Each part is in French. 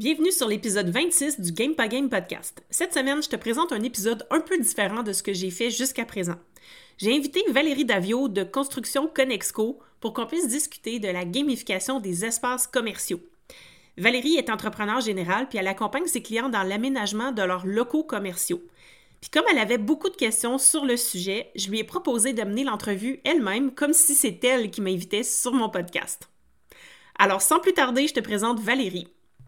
Bienvenue sur l'épisode 26 du Game pas Game podcast. Cette semaine, je te présente un épisode un peu différent de ce que j'ai fait jusqu'à présent. J'ai invité Valérie Davio de Construction Conexco pour qu'on puisse discuter de la gamification des espaces commerciaux. Valérie est entrepreneur général puis elle accompagne ses clients dans l'aménagement de leurs locaux commerciaux. Puis comme elle avait beaucoup de questions sur le sujet, je lui ai proposé d'amener l'entrevue elle-même comme si c'était elle qui m'invitait sur mon podcast. Alors sans plus tarder, je te présente Valérie.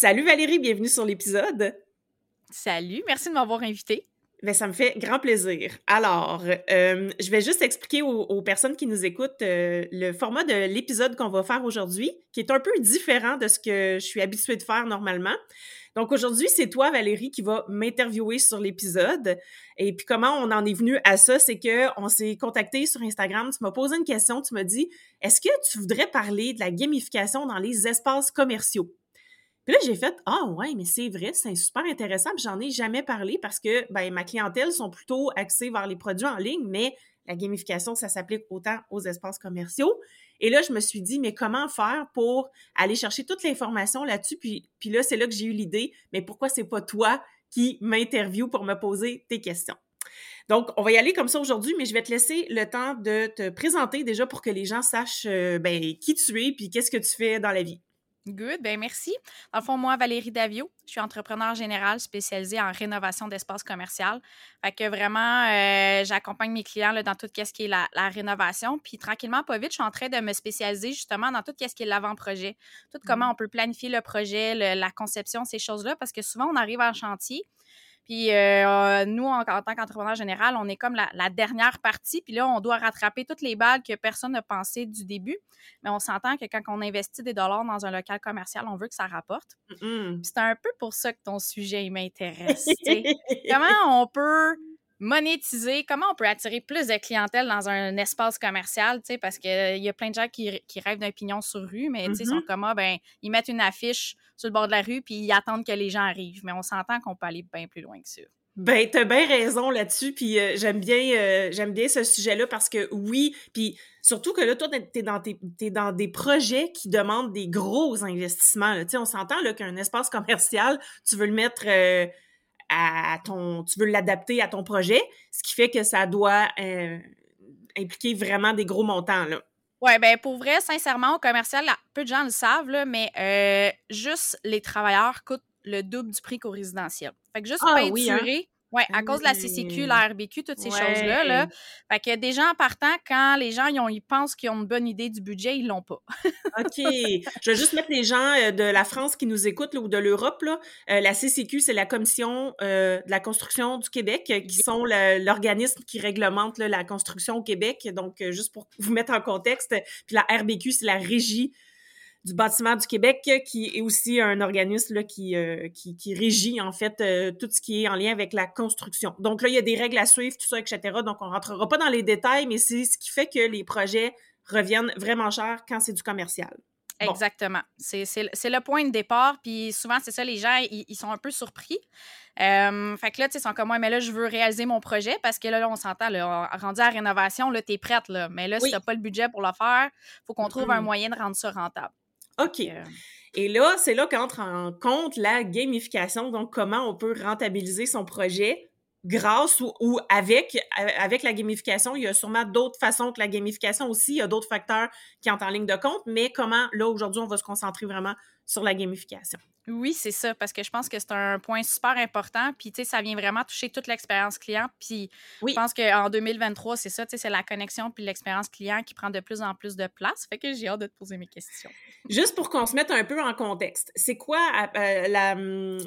Salut Valérie, bienvenue sur l'épisode. Salut, merci de m'avoir invité. Ben, ça me fait grand plaisir. Alors, euh, je vais juste expliquer aux, personnes qui nous écoutent euh, le format de l'épisode qu'on va faire aujourd'hui, qui est un peu différent de ce que je suis habituée de faire normalement. Donc aujourd'hui, c'est toi, Valérie, qui va m'interviewer sur l'épisode. Et puis comment on en est venu à ça, c'est que on s'est contacté sur Instagram. Tu m'as posé une question. Tu m'as dit, est-ce que tu voudrais parler de la gamification dans les espaces commerciaux? Puis là, j'ai fait Ah ouais, mais c'est vrai, c'est super intéressant. Puis j'en ai jamais parlé parce que ben, ma clientèle sont plutôt axées vers les produits en ligne, mais la gamification, ça s'applique autant aux espaces commerciaux. Et là, je me suis dit, mais comment faire pour aller chercher toute l'information là-dessus? Puis, puis là, c'est là que j'ai eu l'idée, mais pourquoi c'est pas toi qui m'interviewe pour me poser tes questions? Donc, on va y aller comme ça aujourd'hui, mais je vais te laisser le temps de te présenter déjà pour que les gens sachent euh, ben, qui tu es puis qu'est-ce que tu fais dans la vie. Good, ben merci. Dans le fond, moi, Valérie Davio, je suis entrepreneur général spécialisée en rénovation d'espace commercial. Fait que vraiment, euh, j'accompagne mes clients là, dans tout ce qui est la, rénovation. Puis tranquillement, pas vite, je suis en train de me spécialiser justement dans tout ce qui est l'avant-projet. Tout comment mmh. on peut planifier le projet, la conception, ces choses-là, parce que souvent, on arrive en chantier, puis euh, nous, en, tant qu'entrepreneur général, on est comme la, dernière partie. Puis là, on doit rattraper toutes les balles que personne n'a pensé du début. Mais on s'entend que quand on investit des dollars dans un local commercial, on veut que ça rapporte. c'est un peu pour ça que ton sujet m'intéresse. Comment on peut monétiser, comment on peut attirer plus de clientèle dans un espace commercial, parce qu'il y a plein de gens qui, rêvent d'un pignon sur rue, mais ils sont mm-hmm. comme, ah, ben, ils mettent une affiche sur le bord de la rue, puis ils attendent que les gens arrivent. Mais on s'entend qu'on peut aller bien plus loin que ça. Ben, t'as bien raison là-dessus, puis euh, j'aime bien, euh, j'aime bien ce sujet-là parce que oui, puis surtout que là, toi, t'es dans, es dans des projets qui demandent des gros investissements. Tu sais, on s'entend qu'un espace commercial, tu veux le mettre... À ton, tu veux l'adapter à ton projet, ce qui fait que ça doit euh, impliquer vraiment des gros montants, là. Oui, ben pour vrai, sincèrement, au commercial, peu de gens le savent, là, mais euh, juste les travailleurs coûtent le double du prix qu'au résidentiel. Fait que juste ah, peinturer, oui, hein? Oui, à cause de la CCQ, la RBQ, toutes ces choses-là. Là. Fait que des gens partant, quand les gens ils, ont, ils pensent qu'ils ont une bonne idée du budget, ils l'ont pas. OK. Je vais juste mettre les gens euh, de la France qui nous écoutent ou de l'Europe. Là. Euh, la CCQ, c'est la Commission euh, de la construction du Québec, qui sont l'organisme qui réglemente la construction au Québec. Donc, juste pour vous mettre en contexte. Puis la RBQ, c'est la Régie du bâtiment du Québec, qui est aussi un organisme là, qui, euh, qui, qui, régit en fait euh, tout ce qui est en lien avec la construction. Donc là, il y a des règles à suivre, tout ça, etc. Donc on rentrera pas dans les détails, mais c'est ce qui fait que les projets reviennent vraiment chers quand c'est du commercial. Exactement. C'est le point de départ. Puis souvent, c'est ça, les gens, ils, sont un peu surpris. Euh, fait que là, tu sais, ils sont comme moi, mais là, je veux réaliser mon projet parce que là, on s'entend, rendu à la rénovation, là, t'es prête, là. Mais là, si t'as pas le budget pour le faire, faut qu'on trouve un moyen de rendre ça rentable. OK. Et là, c'est là qu'entre en compte la gamification, donc comment on peut rentabiliser son projet grâce ou, avec, avec la gamification. Il y a sûrement d'autres façons que la gamification aussi. Il y a d'autres facteurs qui entrent en ligne de compte, mais comment, là, aujourd'hui, on va se concentrer vraiment sur la gamification? Oui, c'est ça, parce que je pense que c'est un point super important. Puis, tu sais, ça vient vraiment toucher toute l'expérience client. Puis, je pense qu'en 2023, c'est ça, tu sais, c'est la connexion puis l'expérience client qui prend de plus en plus de place. Fait que j'ai hâte de te poser mes questions. Juste pour qu'on se mette un peu en contexte, c'est quoi euh, la. Hum,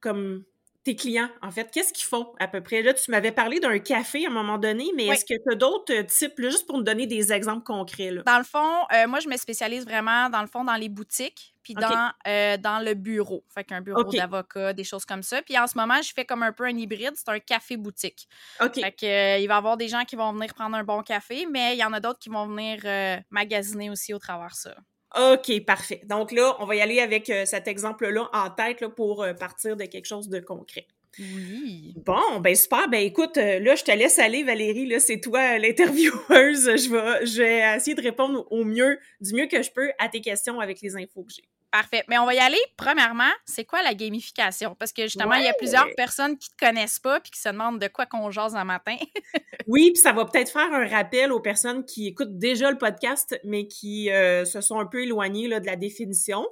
comme tes clients, en fait? Qu'est-ce qu'ils font à peu près? Là, tu m'avais parlé d'un café à un moment donné, mais est-ce que tu as d'autres types, juste pour me donner des exemples concrets? Dans le fond, euh, moi, je me spécialise vraiment, dans le fond, dans les boutiques, puis dans, euh, dans le bureau. Fait qu'un bureau d'avocat, des choses comme ça. Puis en ce moment, je fais comme un peu un hybride, c'est un café-boutique. OK. Fait que, euh, il va y avoir des gens qui vont venir prendre un bon café, mais il y en a d'autres qui vont venir magasiner aussi au travers ça. OK, parfait. Donc là, on va y aller avec euh, cet exemple-là en tête pour euh, partir de quelque chose de concret. Oui. Bon, ben super. Ben écoute, euh, là, je te laisse aller, Valérie. Là, c'est toi l'intervieweuse. Je vais, je vais essayer de répondre au mieux, du mieux que je peux à tes questions avec les infos que j'ai. Parfait. Mais on va y aller. Premièrement, c'est quoi la gamification? Parce que justement, il y a plusieurs personnes qui ne te connaissent pas puis qui se demandent de quoi qu'on jase un matin. oui, puis ça va peut-être faire un rappel aux personnes qui écoutent déjà le podcast, mais qui euh, se sont un peu éloignées là, de la définition.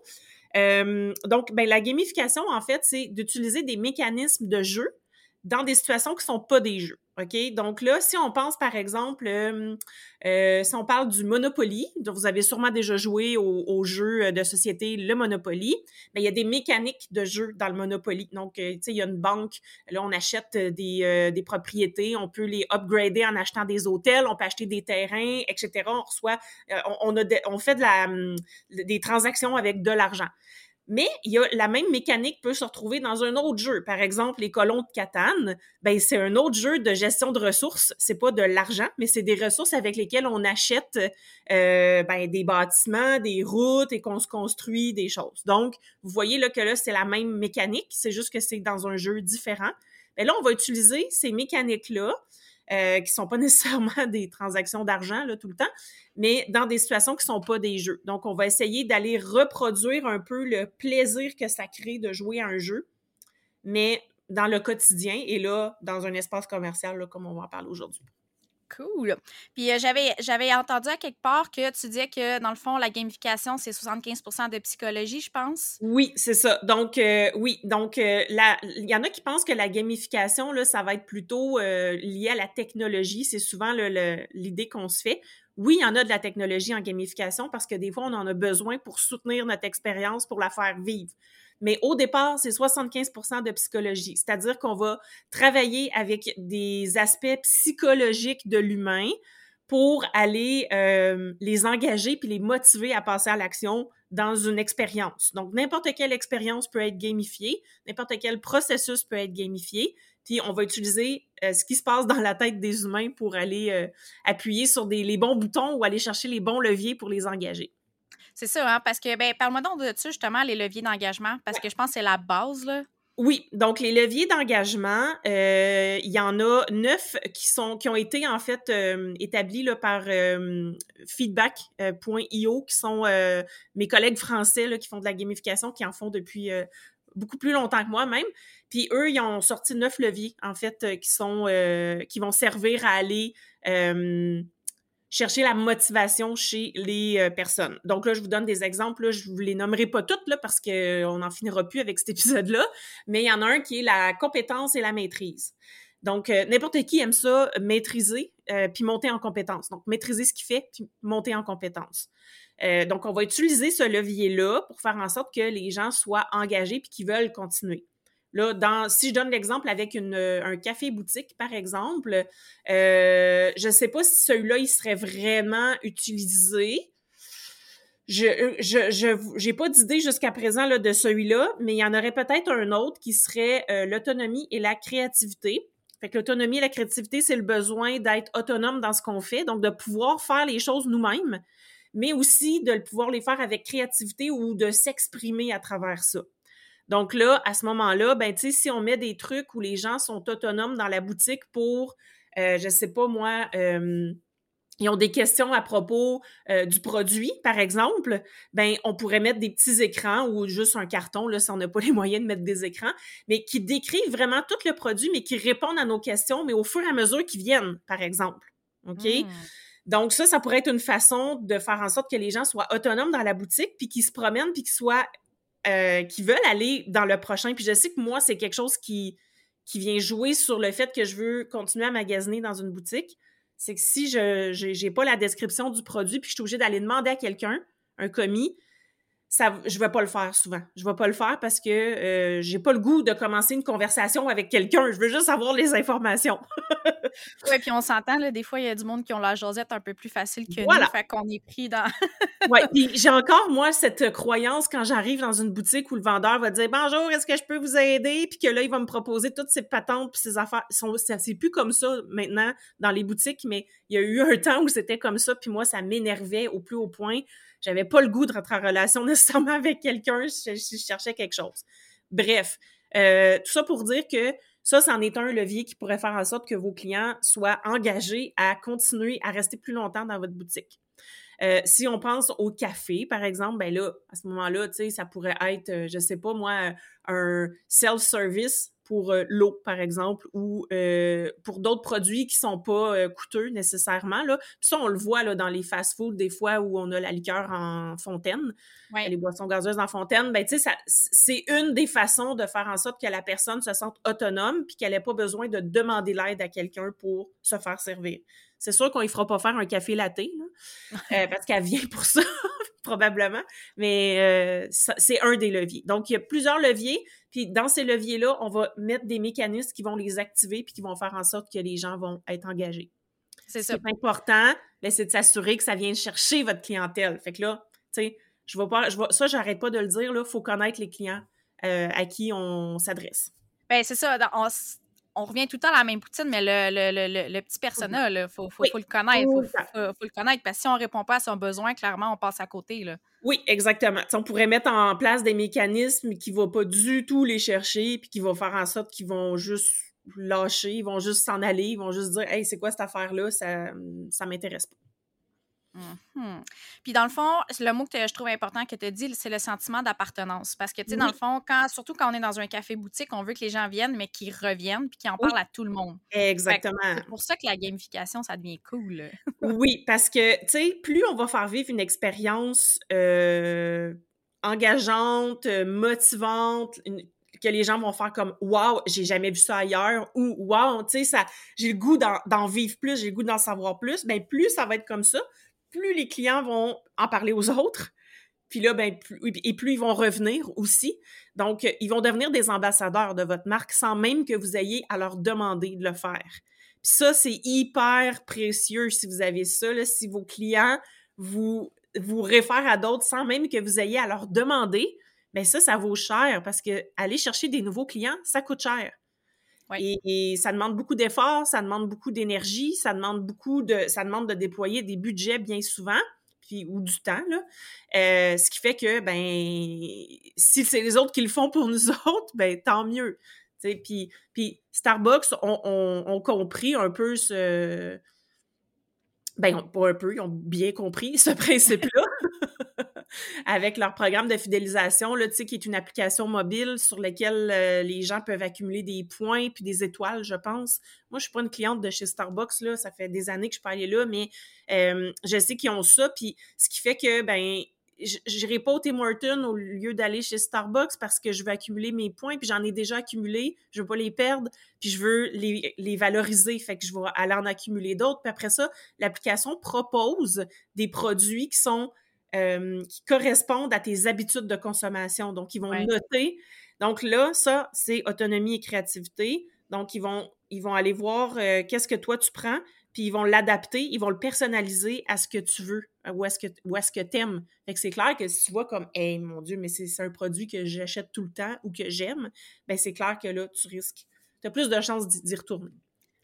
Euh, donc, ben, la gamification, en fait, c'est d'utiliser des mécanismes de jeu dans des situations qui ne sont pas des jeux. OK? Donc là, si on pense par exemple, euh, euh, si on parle du Monopoly, vous avez sûrement déjà joué au, jeu de société le Monopoly, mais il y a des mécaniques de jeu dans le Monopoly. Donc, euh, tu sais, il y a une banque, là, on achète des, des, propriétés, on peut les upgrader en achetant des hôtels, on peut acheter des terrains, etc. On reçoit, on, a on fait de la, hum, des transactions avec de l'argent. Mais il y a la même mécanique peut se retrouver dans un autre jeu. Par exemple, les colons de Catane, ben c'est un autre jeu de gestion de ressources. C'est pas de l'argent, mais c'est des ressources avec lesquelles on achète euh, ben, des bâtiments, des routes et qu'on se construit des choses. Donc, vous voyez là que là c'est la même mécanique, c'est juste que c'est dans un jeu différent. Mais ben là, on va utiliser ces mécaniques là euh, qui sont pas nécessairement des transactions d'argent là, tout le temps, mais dans des situations qui sont pas des jeux. Donc, on va essayer d'aller reproduire un peu le plaisir que ça crée de jouer à un jeu, mais dans le quotidien et là, dans un espace commercial, comme on va en parler aujourd'hui. Cool. Puis euh, j'avais, entendu à quelque part que tu disais que, dans le fond, la gamification, c'est 75 de psychologie, je pense. Oui, c'est ça. Donc, euh, oui. Donc, euh, il y en a qui pensent que la gamification, là, ça va être plutôt lié à la technologie. C'est souvent l'idée qu'on se fait. Oui, il y en a de la technologie en gamification parce que des fois, on en a besoin pour soutenir notre expérience, pour la faire vivre. Mais au départ, c'est 75% de psychologie, c'est-à-dire qu'on va travailler avec des aspects psychologiques de l'humain pour aller euh, les engager puis les motiver à passer à l'action dans une expérience. Donc, n'importe quelle expérience peut être gamifiée, n'importe quel processus peut être gamifié, puis on va utiliser euh, ce qui se passe dans la tête des humains pour aller euh, appuyer sur les bons boutons ou aller chercher les bons leviers pour les engager. C'est ça, hein, parce que, ben, parle-moi donc de ça, justement, les leviers d'engagement, parce que je pense que c'est la base, là. Oui, donc les leviers d'engagement, euh, il y en a neuf qui sont qui ont été en fait euh, établis là, par euh, feedback.io, qui sont mes collègues français là, qui font de la gamification, qui en font depuis beaucoup plus longtemps que moi même. Puis eux, ils ont sorti neuf leviers en fait qui sont qui vont servir à aller chercher la motivation chez les euh, personnes. Donc là, je vous donne des exemples. Là, je vous les nommerai pas toutes là, parce qu'on euh, n'en finira plus avec cet épisode-là, mais il y en a un qui est la compétence et la maîtrise. Donc, euh, n'importe qui aime ça, maîtriser, puis monter en compétence. Donc, maîtriser ce qu'il fait, puis monter en compétence. donc, on va utiliser ce levier-là pour faire en sorte que les gens soient engagés puis qu'ils veulent continuer. Là, dans, si je donne l'exemple avec une, un café boutique, par exemple, euh, je ne sais pas si celui-là, il serait vraiment utilisé. Je je j'ai pas d'idée jusqu'à présent là, de celui-là, mais il y en aurait peut-être un autre qui serait euh, l'autonomie et la créativité. Fait que l'autonomie et la créativité, c'est le besoin d'être autonome dans ce qu'on fait, donc de pouvoir faire les choses nous-mêmes, mais aussi de pouvoir les faire avec créativité ou de s'exprimer à travers ça. Donc là, à ce moment-là, ben, tu sais, si on met des trucs où les gens sont autonomes dans la boutique pour, euh, je sais pas moi, euh, ils ont des questions à propos euh, du produit, par exemple, ben on pourrait mettre des petits écrans ou juste un carton, là, si on n'a pas les moyens de mettre des écrans, mais qui décrivent vraiment tout le produit, mais qui répondent à nos questions, mais au fur et à mesure qu'ils viennent, par exemple. OK? Hmm. Donc ça, ça pourrait être une façon de faire en sorte que les gens soient autonomes dans la boutique, puis qu'ils se promènent, puis qu'ils soient euh, qui veulent aller dans le prochain. Puis je sais que moi, c'est quelque chose qui, qui vient jouer sur le fait que je veux continuer à magasiner dans une boutique. C'est que si je n'ai pas la description du produit puis je suis obligée d'aller demander à quelqu'un, un commis, ça, je vais pas le faire souvent. Je vais pas le faire parce que euh, j'ai pas le goût de commencer une conversation avec quelqu'un. Je veux juste avoir les informations. oui, puis on s'entend, là, des fois, il y a du monde qui ont la josette un peu plus facile que nous, fait qu'on est pris dans... oui, puis j'ai encore, moi, cette croyance quand j'arrive dans une boutique où le vendeur va dire « Bonjour, est-ce que je peux vous aider? » Puis que là, il va me proposer toutes ses patentes puis ses affaires. C'est plus comme ça maintenant dans les boutiques, mais il y a eu un temps où c'était comme ça, puis moi, ça m'énervait au plus haut point j'avais pas le goût de rentrer en relation nécessairement avec quelqu'un si je, cherchais quelque chose. Bref, euh, tout ça pour dire que ça, c'en est un levier qui pourrait faire en sorte que vos clients soient engagés à continuer à rester plus longtemps dans votre boutique. Euh, si on pense au café, par exemple, ben là, à ce moment-là, tu sais, ça pourrait être, euh, je sais pas moi, un self-service pour euh, l'eau, par exemple, ou euh, pour d'autres produits qui sont pas euh, coûteux nécessairement. Là. Puis ça, on le voit là, dans les fast-foods, des fois où on a la liqueur en fontaine, les boissons gazeuses en fontaine. Ben, tu sais, c'est une des façons de faire en sorte que la personne se sente autonome puis qu'elle n'ait pas besoin de demander l'aide à quelqu'un pour se faire servir. C'est sûr qu'on ne fera pas faire un café latte, parce qu'elle vient pour ça, probablement, mais c'est un des leviers. Donc, il y a plusieurs leviers, puis dans ces leviers-là, on va mettre des mécanismes qui vont les activer puis qui vont faire en sorte que les gens vont être engagés. C'est ça. Ce important, ben, c'est de s'assurer que ça vient chercher votre clientèle. Fait que là, tu sais, je vais pas, je vais, ça, j'arrête pas de le dire, là, faut connaître les clients euh, à qui on s'adresse. Ben, c'est ça. on, revient tout le temps à la même poutine, mais le, le, petit personnel, il faut, faut, le connaître. Il faut, le connaître parce que si on répond pas à son besoin, clairement, on passe à côté. Là. Oui, exactement. on pourrait mettre en place des mécanismes qui ne vont pas du tout les chercher, puis qui vont faire en sorte qu'ils vont juste lâcher, ils vont juste s'en aller, ils vont juste dire Hey, c'est quoi cette affaire-là? Ça ça m'intéresse pas. Mhm. Puis dans le fond, le mot que je trouve important que tu as dit, c'est le sentiment d'appartenance. Parce que, tu sais, dans le fond, quand, surtout quand on est dans un café-boutique, on veut que les gens viennent, mais qu'ils reviennent puis qu'ils en parlent à tout le monde. Exactement. C'est pour ça que la gamification, ça devient cool. oui, parce que, tu sais, plus on va faire vivre une expérience euh, engageante, motivante, que les gens vont faire comme Waouh, j'ai jamais vu ça ailleurs ou Waouh, tu sais, j'ai le goût d'en vivre plus, j'ai le goût d'en savoir plus, bien plus ça va être comme ça, plus les clients vont en parler aux autres, ben, et plus ils vont revenir aussi. Donc, euh, ils vont devenir des ambassadeurs de votre marque sans même que vous ayez à leur demander de le faire. Puis ça, c'est hyper précieux si vous avez ça, là, si vos clients vous, vous réfèrent à d'autres sans même que vous ayez à leur demander, bien ça, ça vaut cher parce que aller chercher des nouveaux clients, ça coûte cher. Et, ça demande beaucoup d'efforts, ça demande beaucoup d'énergie, ça demande beaucoup de, ça demande de déployer des budgets bien souvent, puis ou du temps là. Euh, ce qui fait que ben si c'est les autres qui le font pour nous autres, ben tant mieux. Puis, puis Starbucks ont, compris un peu ce ben pas un peu, ils ont bien compris ce principe-là. avec leur programme de fidélisation, là, qui est une application mobile sur laquelle euh, les gens peuvent accumuler des points puis des étoiles, je pense. Moi, je suis pas une cliente de chez Starbucks, là, ça fait des années que je peux aller là, mais euh, je sais qu'ils ont ça, puis ce qui fait que, ben, je n'irai pas au Tim Hortons au lieu d'aller chez Starbucks parce que je veux accumuler mes points, puis j'en ai déjà accumulé, je veux pas les perdre, puis je veux les, les valoriser, fait que je vais aller en accumuler d'autres. Puis après ça, l'application propose des produits qui sont euh, qui correspondent à tes habitudes de consommation. Donc, ils vont noter. Donc là, ça, c'est autonomie et créativité. Donc, ils vont, ils vont aller voir euh, qu'est-ce que toi tu prends, puis ils vont l'adapter, ils vont le personnaliser à ce que tu veux, ou à ce que, ou ce que t'aimes. Fait que c'est clair que si tu vois comme, hey, mon Dieu, mais c'est un produit que j'achète tout le temps ou que j'aime, ben c'est clair que là, tu risques, tu as plus de chances d'y retourner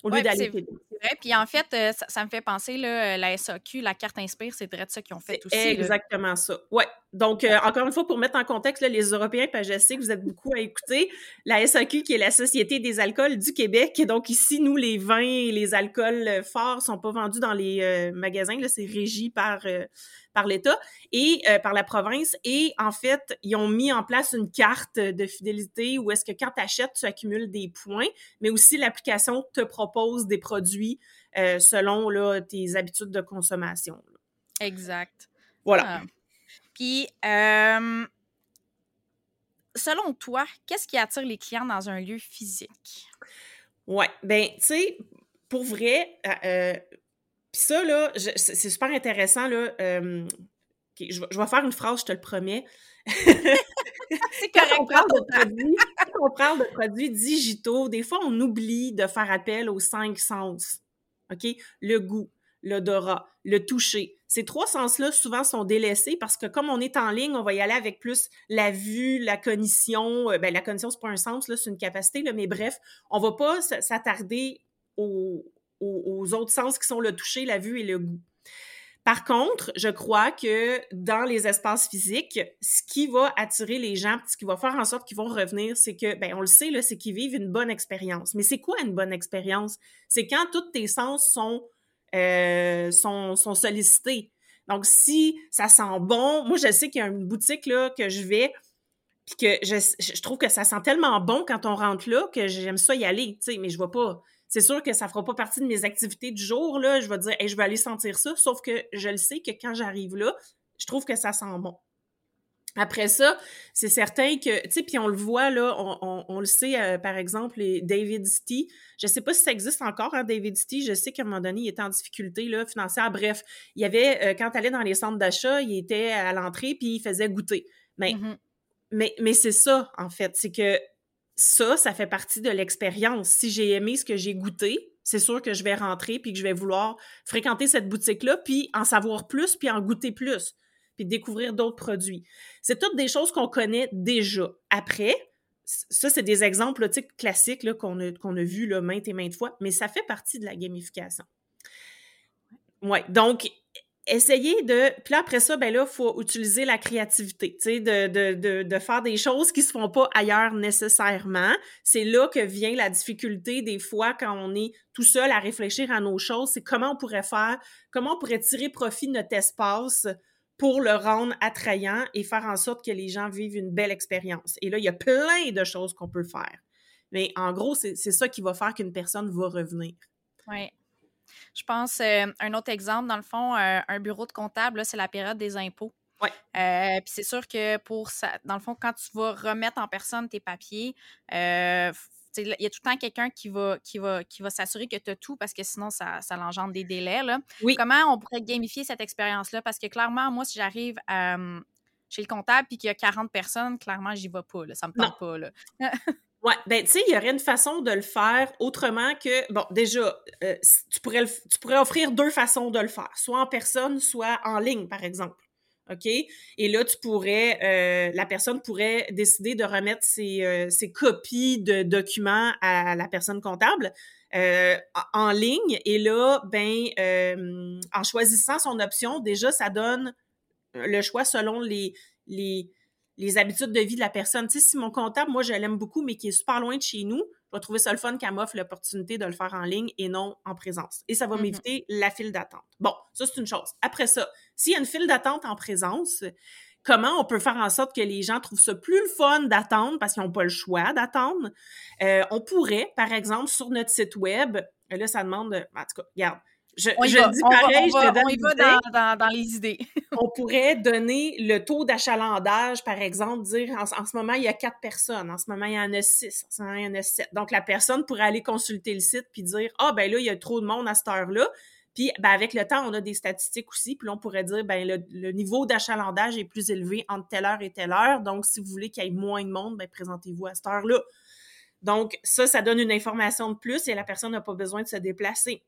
au lieu d'aller vrai. Puis en fait, euh, ça, me fait penser, là, la SAQ, la carte Inspire, c'est vrai de ça qu'ils ont fait aussi. Exactement ça. Ouais. Donc, euh, encore une fois, pour mettre en contexte les Européens, parce que je sais que vous êtes beaucoup à écouter, la SAQ, qui est la Société des alcools du Québec. Donc, ici, nous, les vins et les alcools euh, forts sont pas vendus dans les magasins. C'est régi par par l'État et par la province. Et en fait, ils ont mis en place une carte de fidélité où est-ce que quand tu achètes, tu accumules des points, mais aussi l'application te propose des produits selon là, tes habitudes de consommation. Exact. Voilà. Ah. Puis, selon toi, qu'est-ce qui attire les clients dans un lieu physique? Ouais, ben, tu sais, pour vrai, euh, puis ça, là, c'est super intéressant, là. je, vais faire une phrase, je te le promets. c'est correct. on, parle de produits, on parle de produits digitaux, des fois, on oublie de faire appel aux cinq sens. OK? Le goût, l'odorat, le toucher. Ces trois sens-là, souvent, sont délaissés parce que comme on est en ligne, on va y aller avec plus la vue, la cognition. Euh, ben, la cognition, c'est pas un sens, là, c'est une capacité, là, mais bref, on va pas s'attarder aux, autres sens qui sont le toucher, la vue et le goût. Par contre, je crois que dans les espaces physiques, ce qui va attirer les gens, ce qui va faire en sorte qu'ils vont revenir, c'est que, ben, on le sait, c'est qu'ils vivent une bonne expérience. Mais c'est quoi une bonne expérience? C'est quand tous tes sens sont euh, sont, sollicités. Donc, si ça sent bon, moi, je sais qu'il y a une boutique là, que je vais, puis que je, trouve que ça sent tellement bon quand on rentre là que j'aime ça y aller, tu mais je vais pas. C'est sûr que ça fera pas partie de mes activités du jour, là. Je vais dire, hey, je vais aller sentir ça, sauf que je le sais que quand j'arrive là, je trouve que ça sent bon. Après ça, c'est certain que, tu sais, puis on le voit, là, on, le sait, euh, par exemple, les David Stee. Je sais pas si ça existe encore, hein, David Stee. Je sais qu'à un moment donné, il était en difficulté, là, financière. Bref, il y avait, euh, quand tu allais dans les centres d'achat, il était à l'entrée, puis il faisait goûter. Mais, mm-hmm. mais, mais c'est ça, en fait. C'est que ça, ça fait partie de l'expérience. Si j'ai aimé ce que j'ai goûté, c'est sûr que je vais rentrer, puis que je vais vouloir fréquenter cette boutique-là, puis en savoir plus, puis en goûter plus puis découvrir d'autres produits. C'est toutes des choses qu'on connaît déjà. Après, ça, c'est des exemples classiques qu'on a, qu'on a vus maintes et maintes fois, mais ça fait partie de la gamification. Oui, donc, essayez de... Puis après ça, ben là, il faut utiliser la créativité, tu sais, de, de, de, de, faire des choses qui ne se font pas ailleurs nécessairement. C'est là que vient la difficulté des fois quand on est tout seul à réfléchir à nos choses, c'est comment on pourrait faire, comment on pourrait tirer profit de notre espace pour le rendre attrayant et faire en sorte que les gens vivent une belle expérience. Et là, il y a plein de choses qu'on peut faire. Mais en gros, c'est ça qui va faire qu'une personne va revenir. Oui. Je pense, euh, un autre exemple, dans le fond, euh, un bureau de comptable, c'est la période des impôts. Oui. Euh, puis c'est sûr que pour ça, dans le fond, quand tu vas remettre en personne tes papiers, il y a tout le temps quelqu'un qui va, qui va, qui va s'assurer que tu as tout parce que sinon, ça, ça engendre des délais. Là. Comment on pourrait gamifier cette expérience-là? Parce que clairement, moi, si j'arrive chez le comptable et qu'il y a 40 personnes, clairement, j'y vais pas. Là. Ça me tente pas. Là. Oui, ben tu sais, il y aurait une façon de le faire autrement que, bon, déjà, euh, tu, pourrais tu pourrais offrir deux façons de le faire, soit en personne, soit en ligne, par exemple. OK? Et là, tu pourrais, euh, la personne pourrait décider de remettre ses, euh, ses, copies de documents à la personne comptable en ligne. Et là, ben, en choisissant son option, déjà, ça donne le choix selon les, les, les habitudes de vie de la personne. Tu sais, si mon comptable, moi, je l'aime beaucoup, mais qui est super loin de chez nous, je vais trouver ça le fun qu'elle m'offre l'opportunité de le faire en ligne et non en présence. Et ça va mm-hmm. m'éviter la file d'attente. Bon, ça, c'est une chose. Après ça, s'il y a une file d'attente en présence, comment on peut faire en sorte que les gens trouvent ça plus le fun d'attendre parce qu'ils n'ont pas le choix d'attendre? Euh, on pourrait, par exemple, sur notre site web, là, ça demande, en tout cas, regarde, je, dis pareil, je te donne on y va dans, dans, les idées. on pourrait donner le taux d'achalandage, par exemple, dire en, ce moment, il y a quatre personnes, en ce moment, il y en a six, en ce moment, il y en a sept. Donc, la personne pourrait aller consulter le site puis dire Ah, ben là, il y a trop de monde à cette heure-là. Puis, ben, avec le temps, on a des statistiques aussi. Puis là, on pourrait dire, ben, le, niveau d'achalandage est plus élevé entre telle heure et telle heure. Donc, si vous voulez qu'il y ait moins de monde, ben, présentez-vous à cette heure-là. Donc, ça, ça donne une information de plus et la personne n'a pas besoin de se déplacer.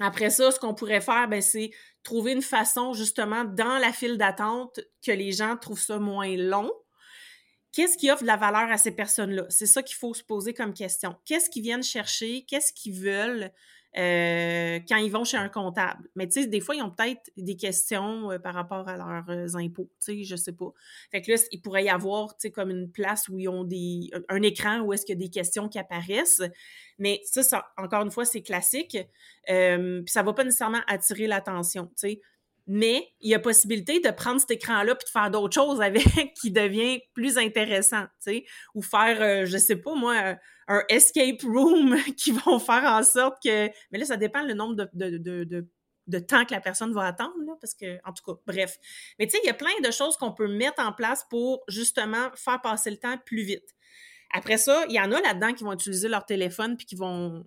Après ça, ce qu'on pourrait faire, ben, c'est trouver une façon, justement, dans la file d'attente, que les gens trouvent ça moins long. Qu'est-ce qui offre de la valeur à ces personnes-là? C'est ça qu'il faut se poser comme question. Qu'est-ce qu'ils viennent chercher? Qu'est-ce qu'ils veulent? Euh, quand ils vont chez un comptable. Mais tu sais, des fois, ils ont peut-être des questions euh, par rapport à leurs euh, impôts, tu sais, je sais pas. Fait que là, il pourrait y avoir, tu sais, comme une place où ils ont des, un écran où est-ce qu'il y a des questions qui apparaissent. Mais ça, ça encore une fois, c'est classique. puis ça va pas nécessairement attirer l'attention, tu sais. Mais il y a possibilité de prendre cet écran-là puis de faire d'autres choses avec qui devient plus intéressant, tu sais. Ou faire, je sais pas, moi, un escape room qui vont faire en sorte que. Mais là, ça dépend le nombre de, de, de, de, temps que la personne va attendre, là, parce que, en tout cas, bref. Mais tu sais, il y a plein de choses qu'on peut mettre en place pour justement faire passer le temps plus vite. Après ça, il y en a là-dedans qui vont utiliser leur téléphone puis qui vont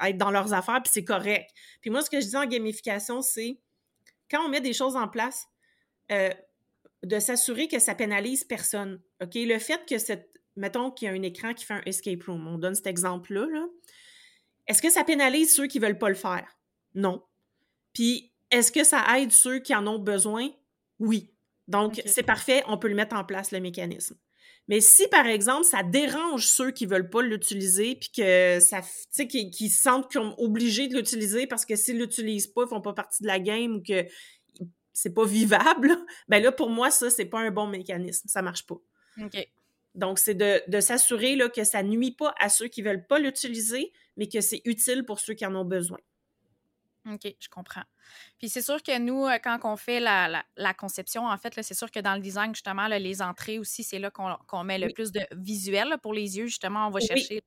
être dans leurs affaires, puis c'est correct. Puis moi, ce que je dis en gamification, c'est quand on met des choses en place, euh, de s'assurer que ça pénalise personne. OK? Le fait que cette. Mettons qu'il y a un écran qui fait un escape room. On donne cet exemple-là. Là. Est-ce que ça pénalise ceux qui ne veulent pas le faire? Non. Puis, est-ce que ça aide ceux qui en ont besoin? Oui. Donc, c'est parfait, on peut le mettre en place, le mécanisme. Mais si, par exemple, ça dérange ceux qui ne veulent pas l'utiliser, puis que ça, tu sais, qui, qui, se sentent comme obligés de l'utiliser parce que s'ils ne l'utilisent pas, ils ne font pas partie de la game ou que c'est pas vivable, ben là, pour moi, ça, c'est pas un bon mécanisme. Ça marche pas. OK. Donc, c'est de, de s'assurer que ça nuit pas à ceux qui veulent pas l'utiliser, mais que c'est utile pour ceux qui en ont besoin. OK, je comprends. Puis c'est sûr que nous, euh, quand on fait la, la, conception, en fait, c'est sûr que dans le design, justement, les entrées aussi, c'est là qu'on met le plus de visuel pour les yeux. Justement, on va chercher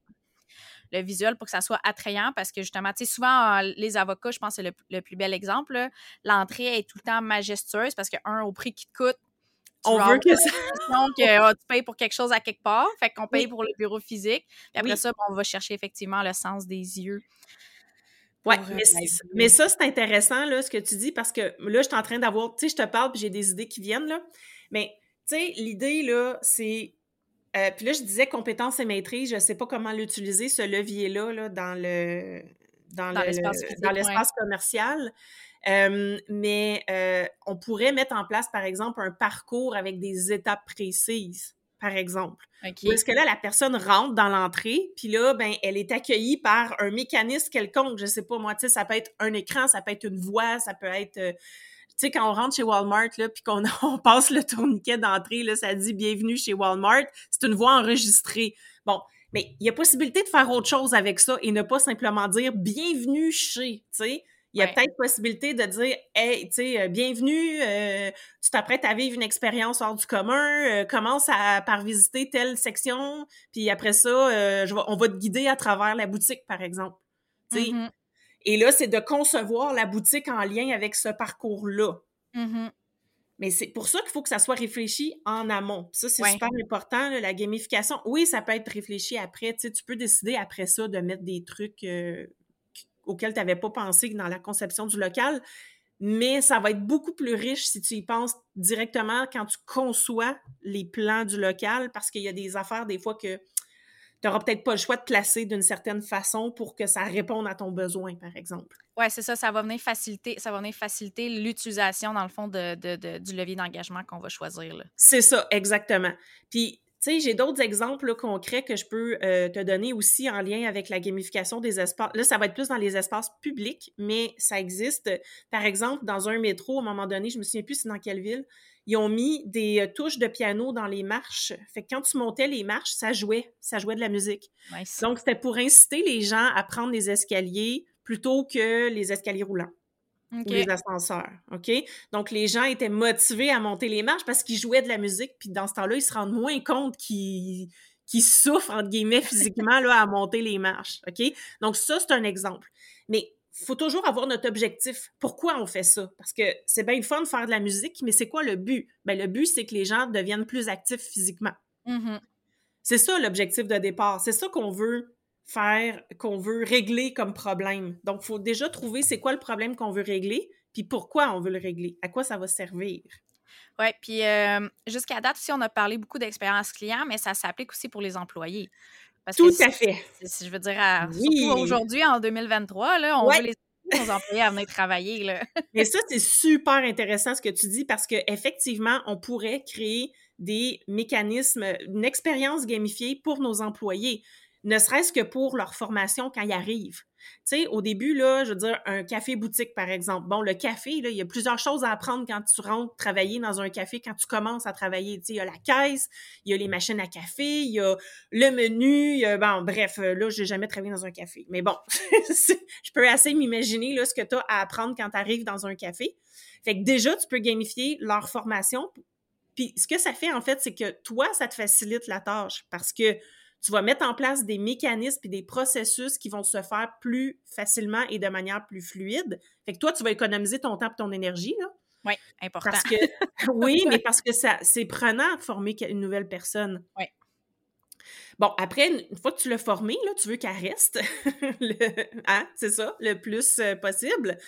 le visuel pour que ça soit attrayant parce que justement, tu sais, souvent, les avocats, je pense que c'est le, plus bel exemple. L'entrée est tout le temps majestueuse parce que, un, au prix qui te coûte, on veut que ça. Donc, euh, tu payes pour quelque chose à quelque part. Fait qu'on paye pour le bureau physique. Puis après ça, on va chercher effectivement le sens des yeux. Oui, mais, ça, c'est intéressant, là, ce que tu dis, parce que là, je suis en train d'avoir, tu sais, je te parle, puis j'ai des idées qui viennent, là. Mais, tu sais, l'idée, là, c'est euh, puis là, je disais compétence et maîtrise. Je ne sais pas comment l'utiliser, ce levier-là, là, dans le dans, l'espace commercial. Euh, mais euh, on pourrait mettre en place, par exemple, un parcours avec des étapes précises, par exemple. Où est-ce que là, la personne rentre dans l'entrée, puis là, ben, elle est accueillie par un mécanisme quelconque. Je sais pas, moi, tu sais, ça peut être un écran, ça peut être une voix, ça peut être tu sais, quand on rentre chez Walmart, là, puis qu'on on passe le tourniquet d'entrée, là, ça dit bienvenue chez Walmart, c'est une voix enregistrée. Bon, mais il y a possibilité de faire autre chose avec ça et ne pas simplement dire bienvenue chez, tu sais. Il y a peut-être possibilité de dire Hey, tu sais, euh, bienvenue, euh, tu t'apprêtes à vivre une expérience hors du commun, euh, commence à, par visiter telle section, puis après ça, je on va te guider à travers la boutique, par exemple. Tu sais, mm-hmm. Et là, c'est de concevoir la boutique en lien avec ce parcours-là. Mm-hmm. Mais c'est pour ça qu'il faut que ça soit réfléchi en amont. ça, c'est super important, la gamification. Oui, ça peut être réfléchi après. Tu, peux décider après ça de mettre des trucs euh, auxquels tu n'avais pas pensé dans la conception du local, mais ça va être beaucoup plus riche si tu y penses directement quand tu conçois les plans du local, parce qu'il y a des affaires des fois que tu n'auras peut-être pas le choix de placer d'une certaine façon pour que ça réponde à ton besoin, par exemple. Oui, c'est ça, ça va venir faciliter, ça va venir faciliter l'utilisation, dans le fond, de, du levier d'engagement qu'on va choisir. C'est ça, exactement. Puis, tu sais, j'ai d'autres exemples concrets que je peux euh, te donner aussi en lien avec la gamification des espaces. Là, ça va être plus dans les espaces publics, mais ça existe. Par exemple, dans un métro, à un moment donné, je me souviens plus c'est dans quelle ville, ils ont mis des euh, touches de piano dans les marches. Fait que quand tu montais les marches, ça jouait, ça jouait de la musique. Donc, c'était pour inciter les gens à prendre les escaliers plutôt que les escaliers roulants. Ou les ascenseurs, OK? Donc, les gens étaient motivés à monter les marches parce qu'ils jouaient de la musique, puis dans ce temps-là, ils se rendent moins compte qu'ils souffrent, entre guillemets, physiquement, là, à monter les marches, OK? Donc, ça, c'est un exemple. Mais faut toujours avoir notre objectif. Pourquoi on fait ça? Parce que c'est bien fun de faire de la musique, mais c'est quoi le but? Ben, le but, c'est que les gens deviennent plus actifs physiquement. Mm-hmm. C'est ça l'objectif de départ. C'est ça qu'on veut faire, qu'on veut régler comme problème. Donc, il faut déjà trouver c'est quoi le problème qu'on veut régler, puis pourquoi on veut le régler, à quoi ça va servir. Oui, puis euh, jusqu'à date aussi, on a parlé beaucoup d'expérience client, mais ça s'applique aussi pour les employés. Tout à fait. je veux dire, surtout aujourd'hui, en 2023, là, on veut les nos employés à venir travailler. Là. Mais ça, c'est super intéressant ce que tu dis parce qu'effectivement, on pourrait créer des mécanismes, une expérience gamifiée pour nos employés ne serait-ce que pour leur formation quand ils arrivent. Tu sais, au début, là, je veux dire, un café-boutique, par exemple. Bon, le café, il y a plusieurs choses à apprendre quand tu rentres travailler dans un café, quand tu commences à travailler. Tu sais, il y a la caisse, il y a les machines à café, il y a le menu, bon, bref, euh, là, j'ai jamais travaillé dans un café. Mais bon, je peux assez m'imaginer, là, ce que tu as à apprendre quand tu arrives dans un café. Fait que déjà, tu peux gamifier leur formation. Puis ce que ça fait, en fait, c'est que toi, ça te facilite la tâche parce que tu vas mettre en place des mécanismes et des processus qui vont se faire plus facilement et de manière plus fluide. Fait que toi, tu vas économiser ton temps et ton énergie, là. Oui, important. Parce que, oui, mais parce que ça, c'est prenant de former une nouvelle personne. Oui. Bon, après, une fois que tu l'as formé, là, tu veux qu'elle reste, hein, c'est ça, le plus euh, possible.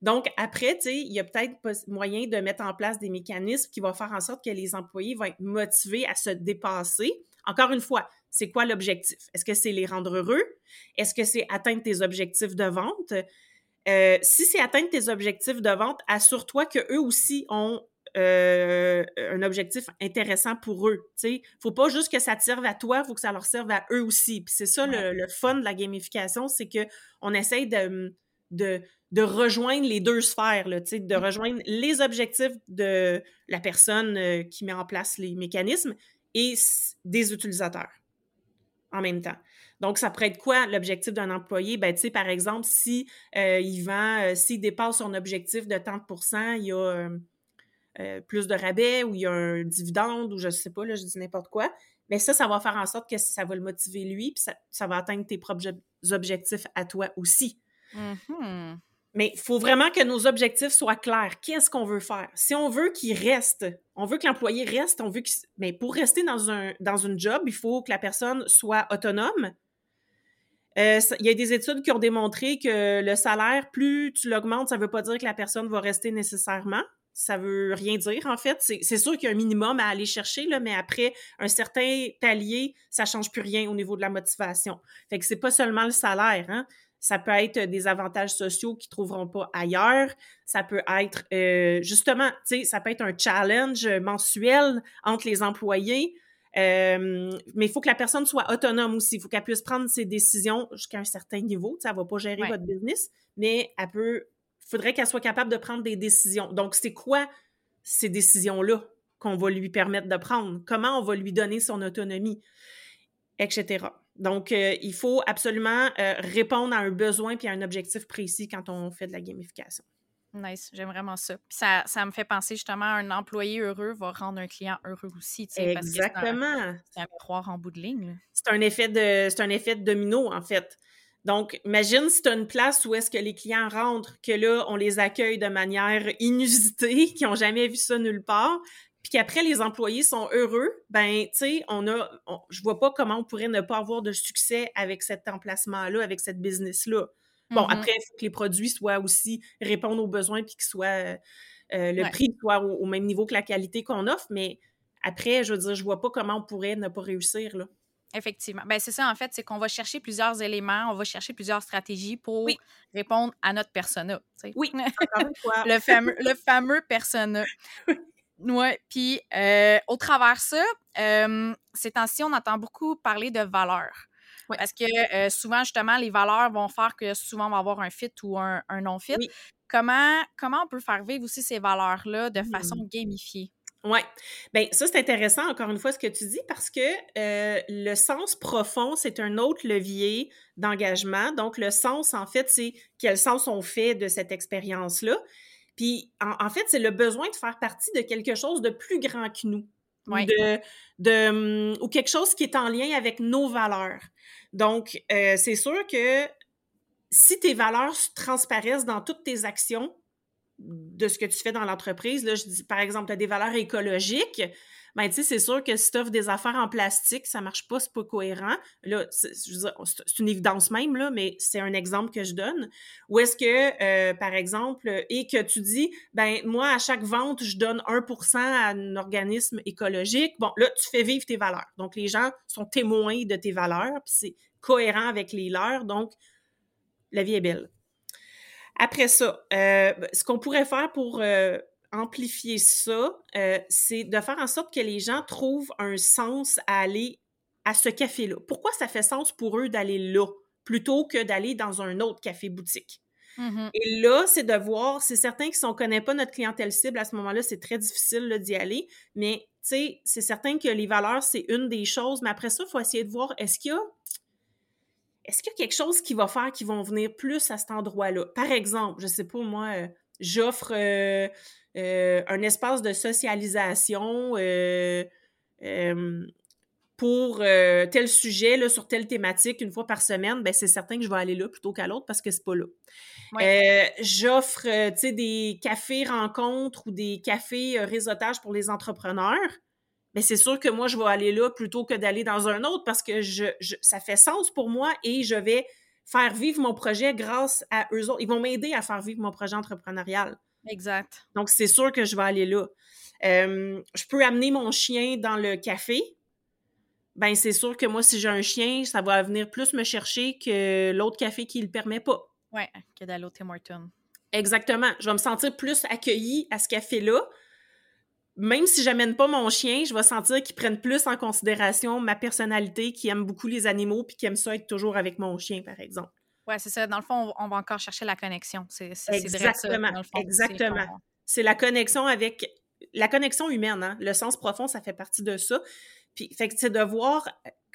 Donc, après, tu sais, il y a peut-être moyen de mettre en place des mécanismes qui vont faire en sorte que les employés vont être motivés à se dépasser. Encore une fois, c'est quoi l'objectif? Est-ce que c'est les rendre heureux? Est-ce que c'est atteindre tes objectifs de vente? Euh, si c'est atteindre tes objectifs de vente, assure-toi qu'eux aussi ont euh, un objectif intéressant pour eux. Il ne faut pas juste que ça te serve à toi, il faut que ça leur serve à eux aussi. Puis c'est ça le, fun de la gamification, c'est qu'on essaye de, de, de, rejoindre les deux sphères, là, de mmh. rejoindre les objectifs de la personne euh, qui met en place les mécanismes et des utilisateurs en même temps. Donc, ça pourrait être quoi l'objectif d'un employé? Ben, tu sais, par exemple, si euh, il vend, s'il dépasse son objectif de 30% il y a euh, plus de rabais ou il y a un dividende ou je sais pas, là, je dis n'importe quoi. Mais ça, ça va faire en sorte que ça va le motiver lui, puis ça, va atteindre tes propres objectifs à toi aussi. Mm-hmm. Mais il faut vraiment que nos objectifs soient clairs. Qu'est-ce qu'on veut faire? Si on veut qu'il reste, on veut que l'employé reste, on veut que. Mais pour rester dans un dans une job, il faut que la personne soit autonome. Euh, il y a des études qui ont démontré que le salaire, plus tu l'augmentes, ça ne veut pas dire que la personne va rester nécessairement ça veut rien dire, en fait. C'est sûr qu'il y a un minimum à aller chercher, là, mais après un certain palier, ça change plus rien au niveau de la motivation. Fait que c'est pas seulement le salaire, hein. Ça peut être des avantages sociaux qu'ils trouveront pas ailleurs. Ça peut être, euh, justement, tu sais, ça peut être un challenge mensuel entre les employés. Euh, mais il faut que la personne soit autonome aussi. Il faut qu'elle puisse prendre ses décisions jusqu'à un certain niveau. Ça ne va pas gérer votre business, mais elle peut faudrait qu'elle soit capable de prendre des décisions. Donc, c'est quoi ces décisions-là qu'on va lui permettre de prendre? Comment on va lui donner son autonomie? Etc. Donc, euh, il faut absolument euh, répondre à un besoin puis à un objectif précis quand on fait de la gamification. Nice, j'aime vraiment ça. ça. ça. me fait penser justement un employé heureux va rendre un client heureux aussi. Exactement. C'est un, croire en bout de ligne. C'est un effet de c'est un effet de domino, en fait. Donc, imagine si tu as une place où est-ce que les clients rentrent, que là, on les accueille de manière inusitée, qui n'ont jamais vu ça nulle part, puis qu'après, les employés sont heureux, ben, tu sais, on a, je vois pas comment on pourrait ne pas avoir de succès avec cet emplacement-là, avec cette business-là. Bon, mm-hmm. après, il faut que les produits soient aussi, répondent aux besoins, puis que soit, euh, euh, le prix soit au, au, même niveau que la qualité qu'on offre, mais après, je veux dire, je vois pas comment on pourrait ne pas réussir, là. Effectivement. Ben, c'est ça, en fait, c'est qu'on va chercher plusieurs éléments, on va chercher plusieurs stratégies pour répondre à notre persona. Oui, le, fameux, le fameux persona. Oui, puis euh, au travers ça, euh, ces temps-ci, on entend beaucoup parler de valeurs. Parce que euh, souvent, justement, les valeurs vont faire que souvent, on va avoir un fit ou un, non-fit. Comment, comment on peut faire vivre aussi ces valeurs-là de façon mmh. gamifiée? Oui. Bien, ça, c'est intéressant, encore une fois, ce que tu dis, parce que euh, le sens profond, c'est un autre levier d'engagement. Donc, le sens, en fait, c'est quel sens on fait de cette expérience-là. Puis, en, fait, c'est le besoin de faire partie de quelque chose de plus grand que nous. De, de, ou quelque chose qui est en lien avec nos valeurs. Donc, euh, c'est sûr que si tes valeurs transparaissent dans toutes tes actions, de ce que tu fais dans l'entreprise. Là, je dis, par exemple, tu as des valeurs écologiques. Ben, tu sais, c'est sûr que si tu offres des affaires en plastique, ça marche pas, c'est pas cohérent. Là, c'est une évidence même, là, mais c'est un exemple que je donne. Ou est-ce que, euh, par exemple, et que tu dis, ben, moi, à chaque vente, je donne 1% à un organisme écologique. Bon, là, tu fais vivre tes valeurs. Donc, les gens sont témoins de tes valeurs, puis c'est cohérent avec les leurs. Donc, la vie est belle. Après ça, euh, ce qu'on pourrait faire pour euh, amplifier ça, euh, c'est de faire en sorte que les gens trouvent un sens à aller à ce café-là. Pourquoi ça fait sens pour eux d'aller là plutôt que d'aller dans un autre café-boutique? Mmh Et là, c'est de voir, c'est certain que si on ne connaît pas notre clientèle cible, à ce moment-là, c'est très difficile d'y aller. Mais, tu sais, c'est certain que les valeurs, c'est une des choses. Mais après ça, il faut essayer de voir, est-ce qu'il y a est-ce qu'il y a quelque chose qui va faire qu'ils vont venir plus à cet endroit-là? Par exemple, je sais pas, moi, euh, j'offre euh, euh, un espace de socialisation pour tel sujet, là, sur telle thématique, une fois par semaine, ben c'est certain que je vais aller là plutôt qu'à l'autre parce que c'est pas là. j'offre, des cafés rencontres ou des cafés réseautage pour les entrepreneurs mais c'est sûr que moi, je vais aller là plutôt que d'aller dans un autre parce que je, ça fait sens pour moi et je vais faire vivre mon projet grâce à eux autres. Ils vont m'aider à faire vivre mon projet entrepreneurial. Exact. Donc, c'est sûr que je vais aller là. Euh, je peux amener mon chien dans le café. Ben, c'est sûr que moi, si j'ai un chien, ça va venir plus me chercher que l'autre café qui ne le permet pas. Oui, que d'aller au Tim Hortons. Exactement. Je vais me sentir plus accueillie à ce café-là. Même si j'amène pas mon chien, je vais sentir qu'ils prennent plus en considération ma personnalité, qui aime beaucoup les animaux, puis qui aime ça être toujours avec mon chien, par exemple. Oui, c'est ça. Dans le fond, on va encore chercher la connexion. C'est Exactement. Exactement. C'est la connexion avec la connexion humaine, hein? le sens profond, ça fait partie de ça. Puis, fait que c'est de voir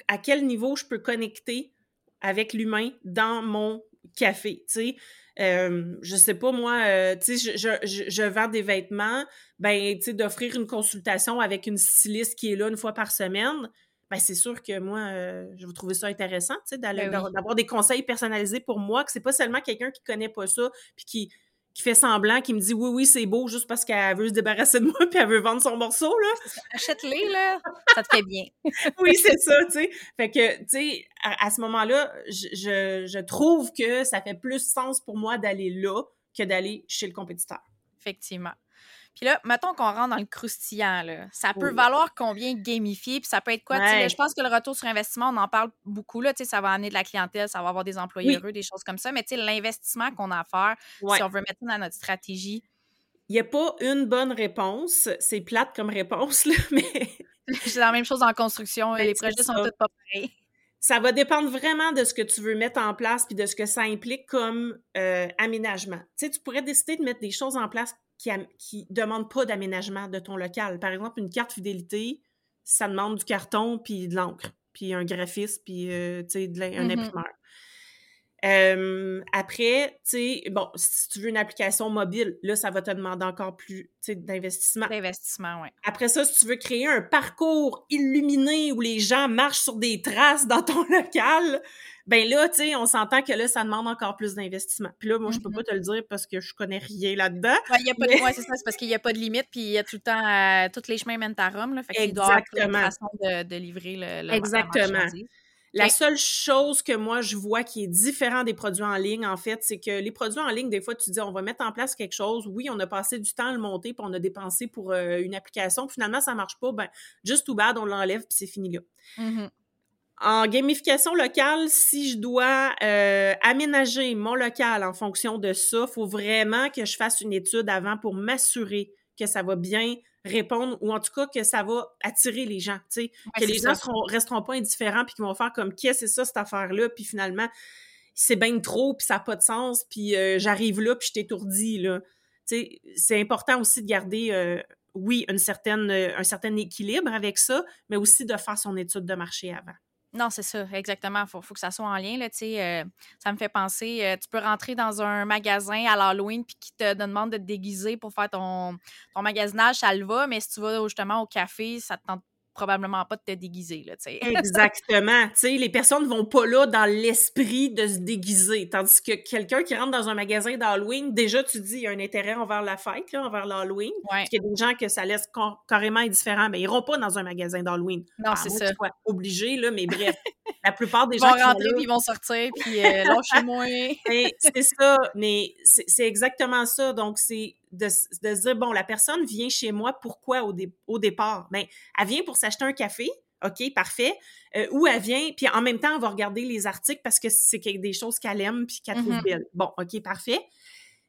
à quel niveau je peux connecter avec l'humain dans mon café, tu sais. Euh, je sais pas, moi, euh, tu sais, je, je, je, vends des vêtements, ben, tu sais, d'offrir une consultation avec une styliste qui est là une fois par semaine, ben, c'est sûr que moi, euh, je vais trouver ça intéressant, tu sais, ben d'avoir des conseils personnalisés pour moi, que c'est pas seulement quelqu'un qui connaît pas ça, puis qui, qui fait semblant, qui me dit oui, oui, c'est beau juste parce qu'elle veut se débarrasser de moi puis elle veut vendre son morceau, là. Achète-les, là, ça te fait bien. oui, c'est ça, tu sais. Fait que, tu sais, à, ce moment-là, je, je, trouve que ça fait plus sens pour moi d'aller là que d'aller chez le compétiteur. Effectivement. Puis là, mettons qu'on rentre dans le croustillant, là. ça peut valoir combien gamifier, puis ça peut être quoi? je pense que le retour sur investissement, on en parle beaucoup, là, ça va amener de la clientèle, ça va avoir des employés heureux, des choses comme ça, mais l'investissement qu'on a à faire, si on veut mettre dans notre stratégie. Il n'y a pas une bonne réponse, c'est plate comme réponse, là, mais... c'est la même chose en construction, ben, les projets sont tous pas pareils. Ça va dépendre vraiment de ce que tu veux mettre en place puis de ce que ça implique comme euh, aménagement. Tu sais, tu pourrais décider de mettre des choses en place qui ne demandent pas d'aménagement de ton local. Par exemple, une carte fidélité, ça demande du carton puis de l'encre, puis un graphiste, puis euh, un mm-hmm. imprimeur. après, bon, si tu veux une application mobile, là, ça va te demander encore plus d'investissement. D'investissement, oui. Après ça, si tu veux créer un parcours illuminé où les gens marchent sur des traces dans ton local, ben là, tu sais, on s'entend que là, ça demande encore plus d'investissement. Puis là, moi, je peux pas mm-hmm. te le dire parce que je connais rien là-dedans. Ouais, y a pas de... c'est ça, c'est parce qu'il n'y a pas de limite, puis il y a tout le temps, euh, tous les chemins mènent à Rome, là, fait qu'il doit avoir une façon de, de livrer le, le Exactement. La seule chose que moi, je vois qui est différent des produits en ligne, en fait, c'est que les produits en ligne, des fois, tu dis, on va mettre en place quelque chose. Oui, on a passé du temps à le monter, puis on a dépensé pour euh, une application. finalement, ça marche pas. Ben, juste tout bad, on l'enlève, puis c'est fini là. Mm-hmm. En gamification locale, si je dois euh, aménager mon local en fonction de ça, il faut vraiment que je fasse une étude avant pour m'assurer que ça va bien répondre ou en tout cas que ça va attirer les gens, tu sais, que les gens ne resteront pas indifférents puis qu'ils vont faire comme qu'est-ce que c'est ça cette affaire-là? Puis finalement c'est bien trop puis ça n'a pas de sens puis euh, j'arrive là puis je t'étourdis là. Tu sais, c'est important aussi de garder euh, oui, une certaine, un certain équilibre avec ça, mais aussi de faire son étude de marché avant. Non, c'est ça, exactement. Il faut, que ça soit en lien. Là, euh, ça me fait penser, euh, tu peux rentrer dans un magasin à l'Halloween puis qui te demande de te déguiser pour faire ton, ton magasinage, ça le va, mais si tu vas justement au café, ça te tente probablement pas de te déguiser, là. Exactement. les personnes vont pas là dans l'esprit de se déguiser. Tandis que quelqu'un qui rentre dans un magasin d'Halloween, déjà, tu dis, il y a un intérêt envers la fête, là, envers l'Halloween. Ouais. Il y a des gens que ça laisse carrément indifférent, mais ils iront pas dans un magasin d'Halloween. Non, c'est ça. obligé, là, mais bref. la plupart des gens. Ils vont rentrer, puis ils vont sortir, puis euh, lâchez-moi. c'est ça, mais c'est exactement ça. Donc, c'est de, se dire, bon, la personne vient chez moi, pourquoi au, au départ? Bien, elle vient pour s'acheter un café, OK, parfait. Euh, ou elle vient, puis en même temps, on va regarder les articles parce que c'est des choses qu'elle aime puis qu'elle trouve mm-hmm. belles. Bon, OK, parfait.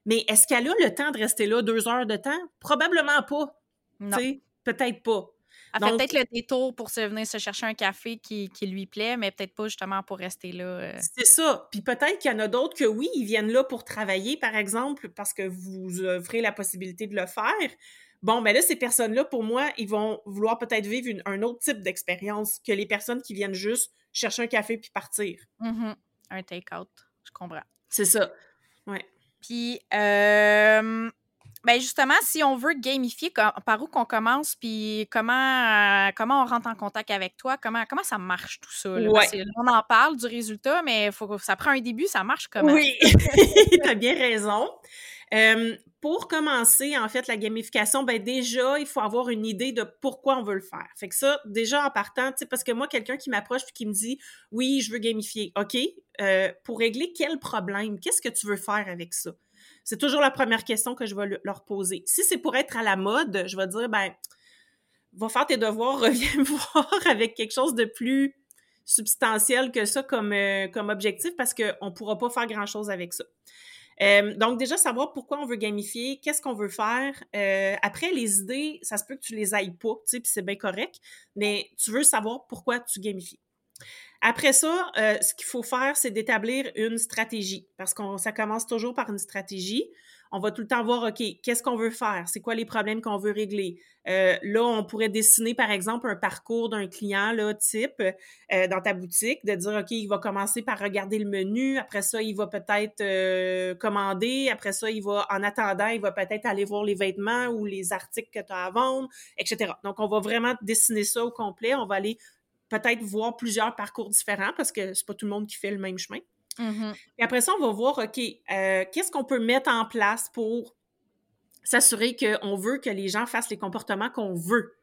Mais est-ce qu'elle a le temps de rester là deux heures de temps? Probablement pas. Non. Peut-être pas. Elle fait peut-être le détour pour se venir se chercher un café qui, lui plaît, mais peut-être pas justement pour rester là. Euh. C'est ça. Puis peut-être qu'il y en a d'autres que oui, ils viennent là pour travailler, par exemple, parce que vous offrez la possibilité de le faire. Bon, mais là, ces personnes-là, pour moi, ils vont vouloir peut-être vivre un autre type d'expérience que les personnes qui viennent juste chercher un café puis partir. Mm-hmm. Un take-out, je comprends. C'est ça. Ouais. Puis, euh, ben justement, si on veut gamifier, par où qu'on commence, puis comment, euh, comment on rentre en contact avec toi, comment, comment ça marche tout ça? on en parle du résultat, mais faut, ça prend un début, ça marche comment? Oui, tu as bien raison. pour commencer, en fait, la gamification, ben déjà, il faut avoir une idée de pourquoi on veut le faire. Fait que ça, déjà en partant, tu sais, parce que moi, quelqu'un qui m'approche et qui me dit « Oui, je veux gamifier. » OK, euh, pour régler quel problème? Qu'est-ce que tu veux faire avec ça? C'est toujours la première question que je vais leur poser. Si c'est pour être à la mode, je vais dire « Ben, va faire tes devoirs, reviens voir avec quelque chose de plus substantiel que ça comme, euh, comme objectif parce qu'on ne pourra pas faire grand-chose avec ça. Euh, donc, déjà, savoir pourquoi on veut gamifier, qu'est-ce qu'on veut faire. Euh, après, les idées, ça se peut que tu les ailles pas, tu sais, puis c'est bien correct, mais tu veux savoir pourquoi tu gamifies. Après ça, euh, ce qu'il faut faire, c'est d'établir une stratégie, parce que ça commence toujours par une stratégie on va tout le temps voir, OK, qu'est-ce qu'on veut faire? C'est quoi les problèmes qu'on veut régler? Euh, là, on pourrait dessiner, par exemple, un parcours d'un client, là, type, euh, dans ta boutique, de dire, OK, il va commencer par regarder le menu, après ça, il va peut-être euh, commander, après ça, il va, en attendant, il va peut-être aller voir les vêtements ou les articles que tu as à vendre, etc. Donc, on va vraiment dessiner ça au complet. On va aller peut-être voir plusieurs parcours différents parce que c'est pas tout le monde qui fait le même chemin. Et après ça, on va voir, OK, euh, qu'est-ce qu'on peut mettre en place pour s'assurer qu'on veut que les gens fassent les comportements qu'on veut?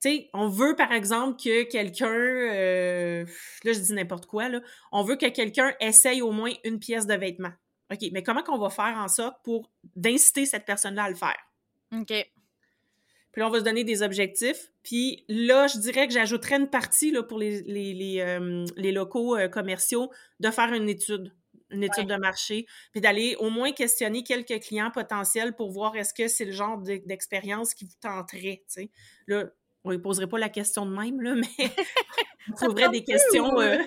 Tu sais, on veut, par exemple, que quelqu'un, euh, là, je dis n'importe quoi, là, on veut que quelqu'un essaye au moins une pièce de vêtement. OK, mais comment qu'on va faire en sorte pour d'inciter cette personne-là à le faire? OK. Puis là, on va se donner des objectifs. Puis là, je dirais que j'ajouterais une partie là, pour les, les, les, euh, les locaux euh, commerciaux de faire une étude, une étude de marché, puis d'aller au moins questionner quelques clients potentiels pour voir est-ce que c'est le genre d'expérience qui vous tenterait. Là, on ne poserait pas la question de même, là, mais on trouverait des questions. Euh,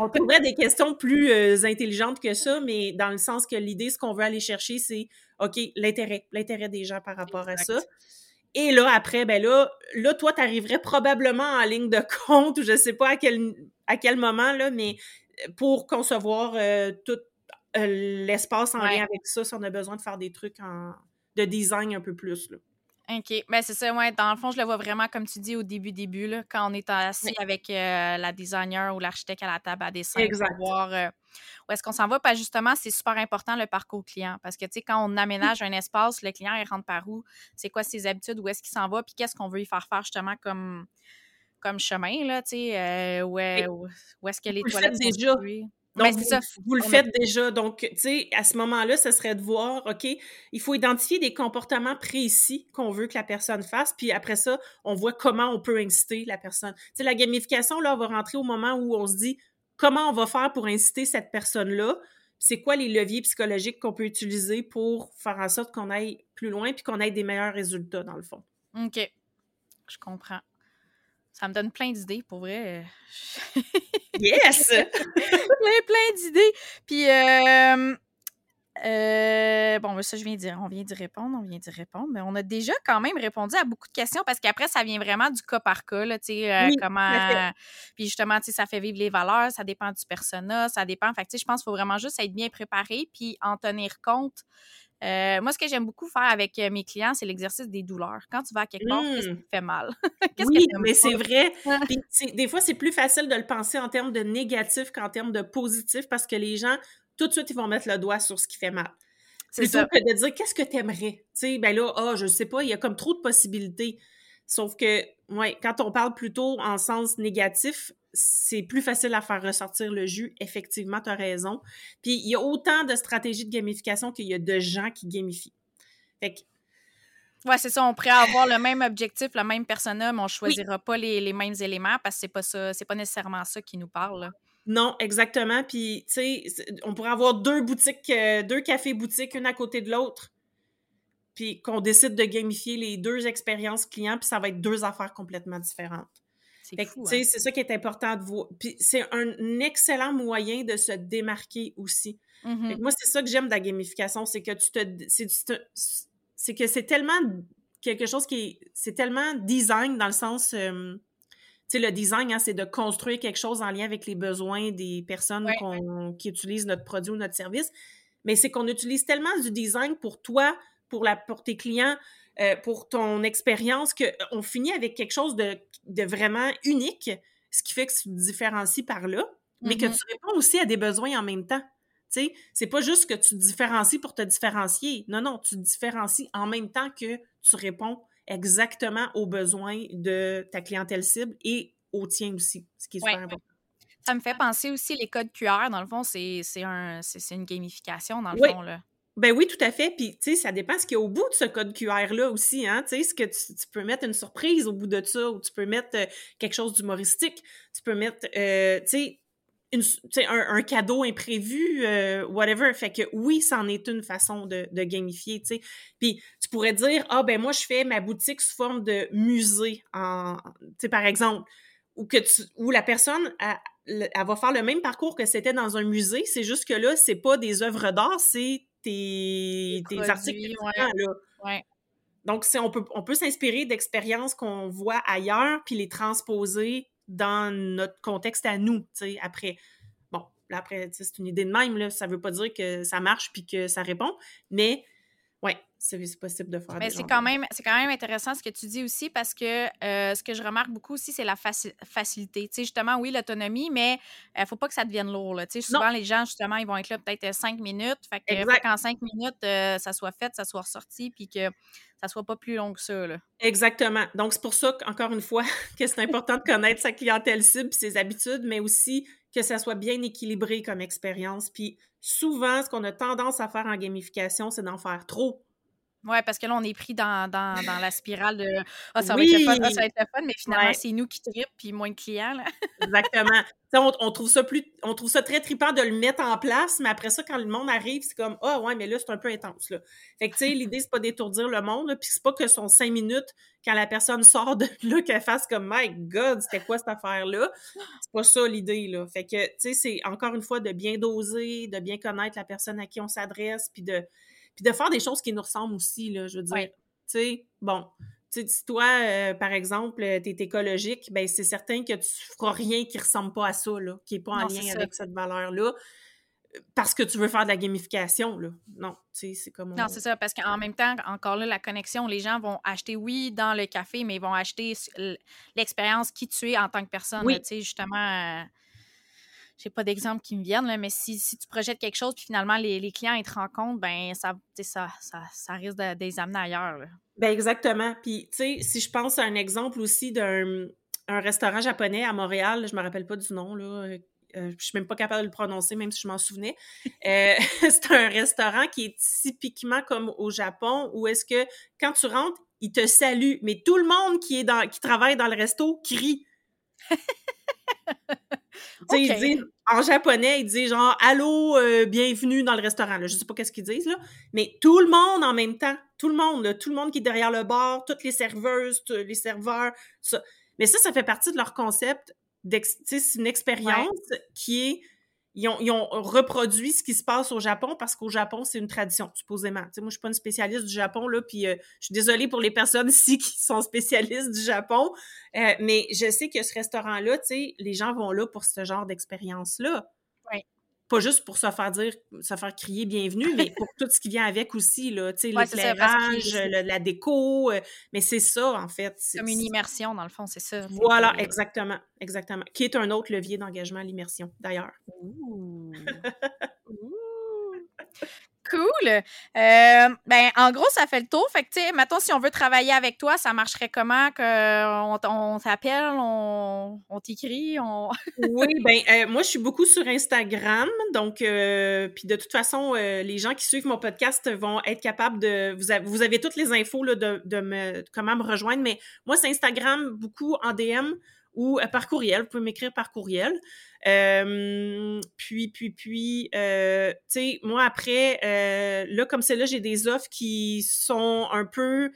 on trouverait des questions plus intelligentes que ça, mais dans le sens que l'idée, ce qu'on veut aller chercher, c'est OK, l'intérêt, l'intérêt des gens par rapport à ça. Et là, après, ben là, là toi, tu arriverais probablement en ligne de compte, ou je sais pas à quel, à quel moment, là, mais euh, pour concevoir euh, tout euh, l'espace en lien avec ça, si on a besoin de faire des trucs en, de design un peu plus. Là. OK. Ben, c'est ça, ouais. Dans le fond, je le vois vraiment, comme tu dis, au début, début, là, quand on est assis avec euh, la designer ou l'architecte à la table à dessin exact. pour voir euh, où est-ce qu'on s'en va. Parce justement, c'est super important le parcours client. Parce que, tu sais, quand on aménage un espace, le client, il rentre par où? C'est quoi ses habitudes? Où est-ce qu'il s'en va? Puis qu'est-ce qu'on veut y faire faire, justement, comme, comme chemin, là, tu sais? Euh, où, est-ce que les toilettes sont déjà. Donc, vous, le faites déjà. Donc, tu sais, à ce moment-là, ce serait de voir, OK, il faut identifier des comportements précis qu'on veut que la personne fasse, puis après ça, on voit comment on peut inciter la personne. Tu sais, la gamification, là, on va rentrer au moment où on se dit comment on va faire pour inciter cette personne-là, c'est quoi les leviers psychologiques qu'on peut utiliser pour faire en sorte qu'on aille plus loin puis qu'on ait des meilleurs résultats, dans le fond. OK. Je comprends. Ça me donne plein d'idées, pour vrai. yes! plein, plein d'idées. Puis, euh, euh, bon, ça, je viens dire, on vient d'y répondre, on vient d'y répondre, mais on a déjà quand même répondu à beaucoup de questions parce qu'après, ça vient vraiment du cas par cas, là, tu sais, euh, comment... Puis justement, tu sais, ça fait vivre les valeurs, ça dépend du persona, ça dépend... Fait tu sais, je pense qu'il faut vraiment juste être bien préparé puis en tenir compte euh, moi, ce que j'aime beaucoup faire avec euh, mes clients, c'est l'exercice des douleurs. Quand tu vas à quelque part, qu'est-ce qui mmh. fait mal? oui, mais c'est vrai. des fois, c'est plus facile de le penser en termes de négatif qu'en termes de positif parce que les gens, tout de suite, ils vont mettre le doigt sur ce qui fait mal. Plutôt que de dire qu'est-ce que tu aimerais? Tu sais, ben là, oh, je sais pas, il y a comme trop de possibilités. Sauf que, ouais, quand on parle plutôt en sens négatif, c'est plus facile à faire ressortir le jus. Effectivement, tu as raison. Puis il y a autant de stratégies de gamification qu'il y a de gens qui gamifient. Fait que, Ouais, c'est ça. On pourrait avoir le même objectif, le même persona, mais on ne choisira pas les, mêmes éléments parce que c'est pas ça, c'est pas nécessairement ça qui nous parle. Non, exactement. Puis, tu sais, on pourrait avoir deux boutiques, euh, deux cafés boutiques, une à côté de l'autre. Puis qu'on décide de gamifier les deux expériences clients, puis ça va être deux affaires complètement différentes. Hein. C'est ça qui est important de voir. Puis c'est un excellent moyen de se démarquer aussi. Mmh moi, c'est ça que j'aime de la gamification, c'est que tu te. C'est que c'est tellement quelque chose qui est. C'est tellement design dans le sens. tu sais, le design, hein, c'est de construire quelque chose en lien avec les besoins des personnes qui utilisent notre produit ou notre service. Mais c'est qu'on utilise tellement du design pour toi, pour, la, pour tes clients, euh, pour ton expérience, qu'on finit avec quelque chose de, vraiment unique, ce qui fait que tu te différencies par là, mais que mm-hmm. tu réponds aussi à des besoins en même temps. Tu sais, c'est pas juste que tu te différencies pour te différencier. Non, non, tu te différencies en même temps que tu réponds exactement aux besoins de ta clientèle cible et aux tiens aussi, ce qui est super important. Ça me fait penser aussi les codes QR. Dans le fond, c'est un, une gamification, dans le fond. Là. Ben oui, tout à fait. Puis, tu sais, ça dépend ce qu'il y a au bout de ce code QR-là aussi, hein. Tu sais, ce que tu, peux mettre une surprise au bout de ça, ou tu peux mettre euh, quelque chose d'humoristique. Tu peux mettre, euh, tu sais, un, cadeau imprévu, euh, whatever. Fait que oui, c'en est une façon de, gamifier, tu sais. Puis tu pourrais dire, ah ben moi, je fais ma boutique sous forme de musée, en, tu sais, par exemple, ou que tu, où la personne, elle, va faire le même parcours que c'était dans un musée, c'est juste que là, c'est pas des œuvres d'art, c'est tes, articles là. Donc, on peut, on peut s'inspirer d'expériences qu'on voit ailleurs, puis les transposer dans notre contexte à nous, tu sais, après. Bon, là, après, c'est une idée de même, là, ça veut pas dire que ça marche puis que ça répond, mais oui, c'est possible de faire. Mais c'est quand, même, quand même intéressant ce que tu dis aussi parce que euh, ce que je remarque beaucoup aussi, c'est la facilité. Tu sais, justement, oui, l'autonomie, mais il euh, ne faut pas que ça devienne lourd. Là. Tu sais, souvent, les gens, justement, ils vont être là peut-être cinq minutes. Fait que qu'en cinq minutes, euh, ça soit fait, ça soit ressorti, puis que ça soit pas plus long que ça. Là. Exactement. Donc, c'est pour ça qu'encore une fois, que c'est important de connaître sa clientèle cible, ses habitudes, mais aussi que ça soit bien équilibré comme expérience. Puis souvent, ce qu'on a tendance à faire en gamification, c'est d'en faire trop. Oui, parce que là, on est pris dans, dans, dans la spirale de Ah, ça va être le fun, ah, ça va être le fun, mais finalement, c'est nous qui trippent puis moins de clients. Là. Exactement. On, on, trouve ça plus, on trouve ça très trippant de le mettre en place, mais après ça, quand le monde arrive, c'est comme Ah, ouais, mais là, c'est un peu intense. Là. Fait que, tu sais, l'idée, c'est pas d'étourdir le monde, puis c'est pas que son cinq minutes, quand la personne sort de là, qu'elle fasse comme My God, c'était quoi cette affaire-là? C'est pas ça l'idée, là. Fait que, tu sais, c'est encore une fois de bien doser, de bien connaître la personne à qui on s'adresse, puis de puis de faire des choses qui nous ressemblent aussi, là, je veux dire. Tu sais, bon, tu sais, si toi, euh, par exemple, euh, tu es écologique, ben c'est certain que tu feras rien qui ressemble pas à ça, là, qui n'est pas en lien avec cette valeur-là, parce que tu veux faire de la gamification, là. Non, tu sais, c'est comme... Non, c'est ça, parce qu'en même temps, encore là, la connexion, les gens vont acheter, oui, dans le café, mais ils vont acheter l'expérience qui tu es en tant que personne, tu sais, justement... J'ai pas d'exemple qui me viennent, là, mais si, si, tu projettes quelque chose, puis finalement les, les clients ils te rencontrent, ben ça, ça, ça, ça risque de, les amener ailleurs. Là. Ben exactement. Puis, tu sais, si je pense à un exemple aussi d'un un restaurant japonais à Montréal, je me rappelle pas du nom, là. Euh, je suis même pas capable de le prononcer, même si je m'en souvenais. Euh, c'est un restaurant qui est typiquement comme au Japon, où est-ce que quand tu rentres, il te salue, mais tout le monde qui est dans, qui travaille dans le resto crie. en japonais, il dit genre Allô, euh, bienvenue dans le restaurant. Là. Je sais pas qu'est-ce qu'ils disent, là. Mais tout le monde en même temps. Tout le monde, tout le monde qui est derrière le bar, toutes les serveuses, les serveurs, ça. Mais ça, ça fait partie de leur concept. C'est une expérience qui est ils ont, reproduit ce qui se passe au Japon parce qu'au Japon, c'est une tradition, supposément. moi, je suis pas une spécialiste du Japon, là, puis euh, je suis désolée pour les personnes ici qui sont spécialistes du Japon, euh, mais je sais que ce restaurant-là, les gens vont là pour ce genre d'expérience-là pas juste pour se faire dire, se faire crier bienvenue, mais pour tout ce qui vient avec aussi, là, tu sais, l'éclairage, la déco, euh, mais c'est ça, en fait. Comme une immersion, dans le fond, c'est ça. Voilà, exactement, exactement. Qui est un autre levier d'engagement à l'immersion, d'ailleurs. Cool. Euh, ben, en gros, ça fait le tour. Fait que, tu sais, mettons, si on veut travailler avec toi, ça marcherait comment? Que on, t'appelle, on, t'écrit? On... oui, ben, euh, moi, je suis beaucoup sur Instagram. Donc, euh, puis de toute façon, les gens qui suivent mon podcast vont être capables de. Vous avez, toutes les infos là, de, de me, comment me rejoindre. Mais moi, c'est Instagram beaucoup en DM ou par courriel. Vous pouvez m'écrire par courriel. Euh, puis, puis, puis, euh, tu sais, moi, après, euh, là, comme c'est là, j'ai des offres qui sont un peu...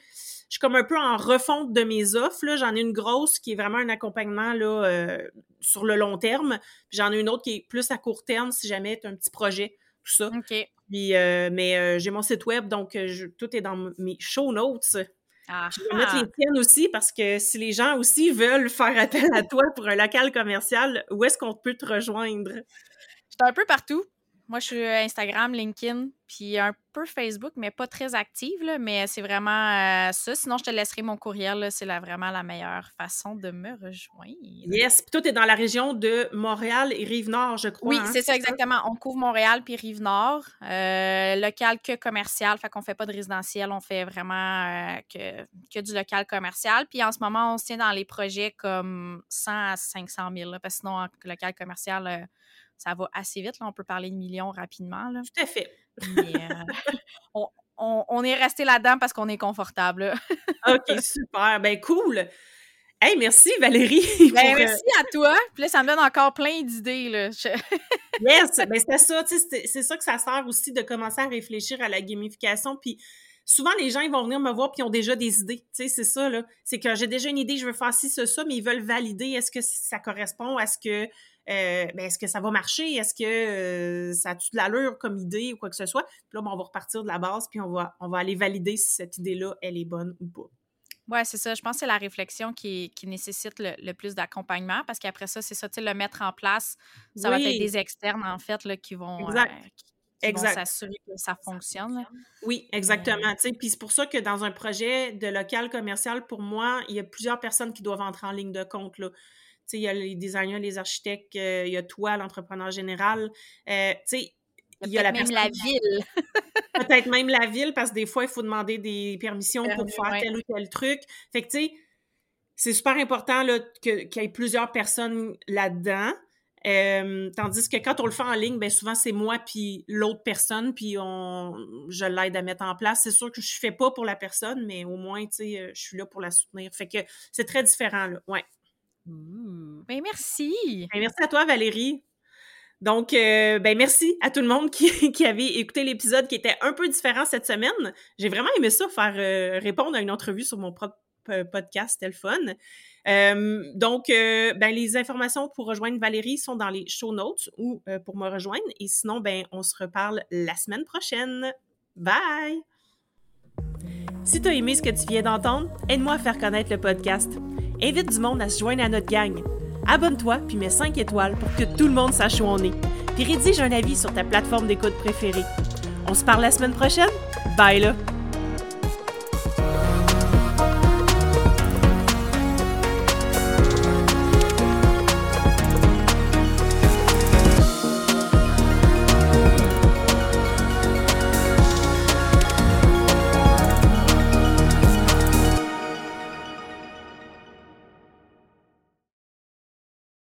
Je suis comme un peu en refonte de mes offres. Là. J'en ai une grosse qui est vraiment un accompagnement là, sur le long terme. Puis j'en ai une autre qui est plus à court terme si jamais tu un petit projet, tout ça. OK. Puis, mais j'ai mon site web, donc tout est dans mes show notes. Je vais mettre les tiennes aussi parce que si les gens aussi veulent faire appel à toi pour un local commercial, où est-ce qu'on peut te rejoindre? Je suis un peu partout. Moi, je suis Instagram, LinkedIn, puis un peu Facebook, mais pas très active, là, mais c'est vraiment euh, ça. Sinon, je te laisserai mon courriel. C'est vraiment la meilleure façon de me rejoindre. Yes. Puis toi, tu es dans la région de Montréal et Rive-Nord, je crois. Oui, hein, c'est ça, exactement. On couvre Montréal puis Rive-Nord. Euh, local que commercial. Fait qu'on fait pas de résidentiel. On fait vraiment euh, que, que, du local commercial. Puis en ce moment, on se tient dans les projets comme 100 à 500 000. parce que sinon, en local commercial ça va assez vite. Là, on peut parler de millions rapidement. Là. Tout à fait. Mais, euh, on, est resté là-dedans parce qu'on est confortable. OK, super. Ben cool. Hey, merci Valérie. Ben, merci à toi. Puis là, ça me donne encore plein d'idées. Là. yes, ben c'est ça. C'est ça que ça sert aussi de commencer à réfléchir à la gamification. Puis souvent, les gens, ils vont venir me voir puis ils ont déjà des idées. Tu sais, c'est ça, là. C'est que j'ai déjà une idée, je veux faire ci, ça, ça, mais ils veulent valider est-ce que ça correspond à ce que euh, ben, est-ce que ça va marcher? Est-ce que euh, ça a toute l'allure comme idée ou quoi que ce soit? Puis là, ben, on va repartir de la base, puis on va, on va aller valider si cette idée-là, elle est bonne ou pas. Oui, c'est ça. Je pense que c'est la réflexion qui, qui nécessite le, plus d'accompagnement parce qu'après ça, c'est ça, tu sais, le mettre en place, ça va être des externes, en fait, là, qui vont. Euh, s'assurer que ça fonctionne. Oui, exactement. Puis c'est pour ça que dans un projet de local commercial, pour moi, il y a plusieurs personnes qui doivent entrer en ligne de compte. Là il y a les designers, les architectes, euh, il y a toi, l'entrepreneur général. Euh, il y a la même la ville. peut-être même la ville, parce que des fois, il faut demander des permissions pour faire tel ou tel truc. Fait que, tu sais, c'est super important qu'il y ait plusieurs personnes là-dedans. Euh, tandis que quand on le fait en ligne, ben souvent c'est moi puis l'autre personne, puis on, je l'aide à mettre en place. C'est sûr que je fais pas pour la personne, mais au moins, tu sais, je suis là pour la soutenir. Fait que c'est très différent, là. Ouais. Mmh. Ben, merci. Ben, merci à toi, Valérie. Donc, euh, ben merci à tout le monde qui, qui avait écouté l'épisode qui était un peu différent cette semaine. J'ai vraiment aimé ça, faire euh, répondre à une entrevue sur mon propre euh, podcast, c'était donc, ben, les informations pour rejoindre Valérie sont dans les show notes ou pour me rejoindre. Et sinon, ben, on se reparle la semaine prochaine. Bye! Si tu as aimé ce que tu viens d'entendre, aide-moi à faire connaître le podcast invite du monde à se joindre à notre gang. Abonne-toi puis mets 5 étoiles pour que tout le monde sache où on est. Puis rédige un avis sur ta plateforme d'écoute préférée. On se parle la semaine prochaine? Bye là!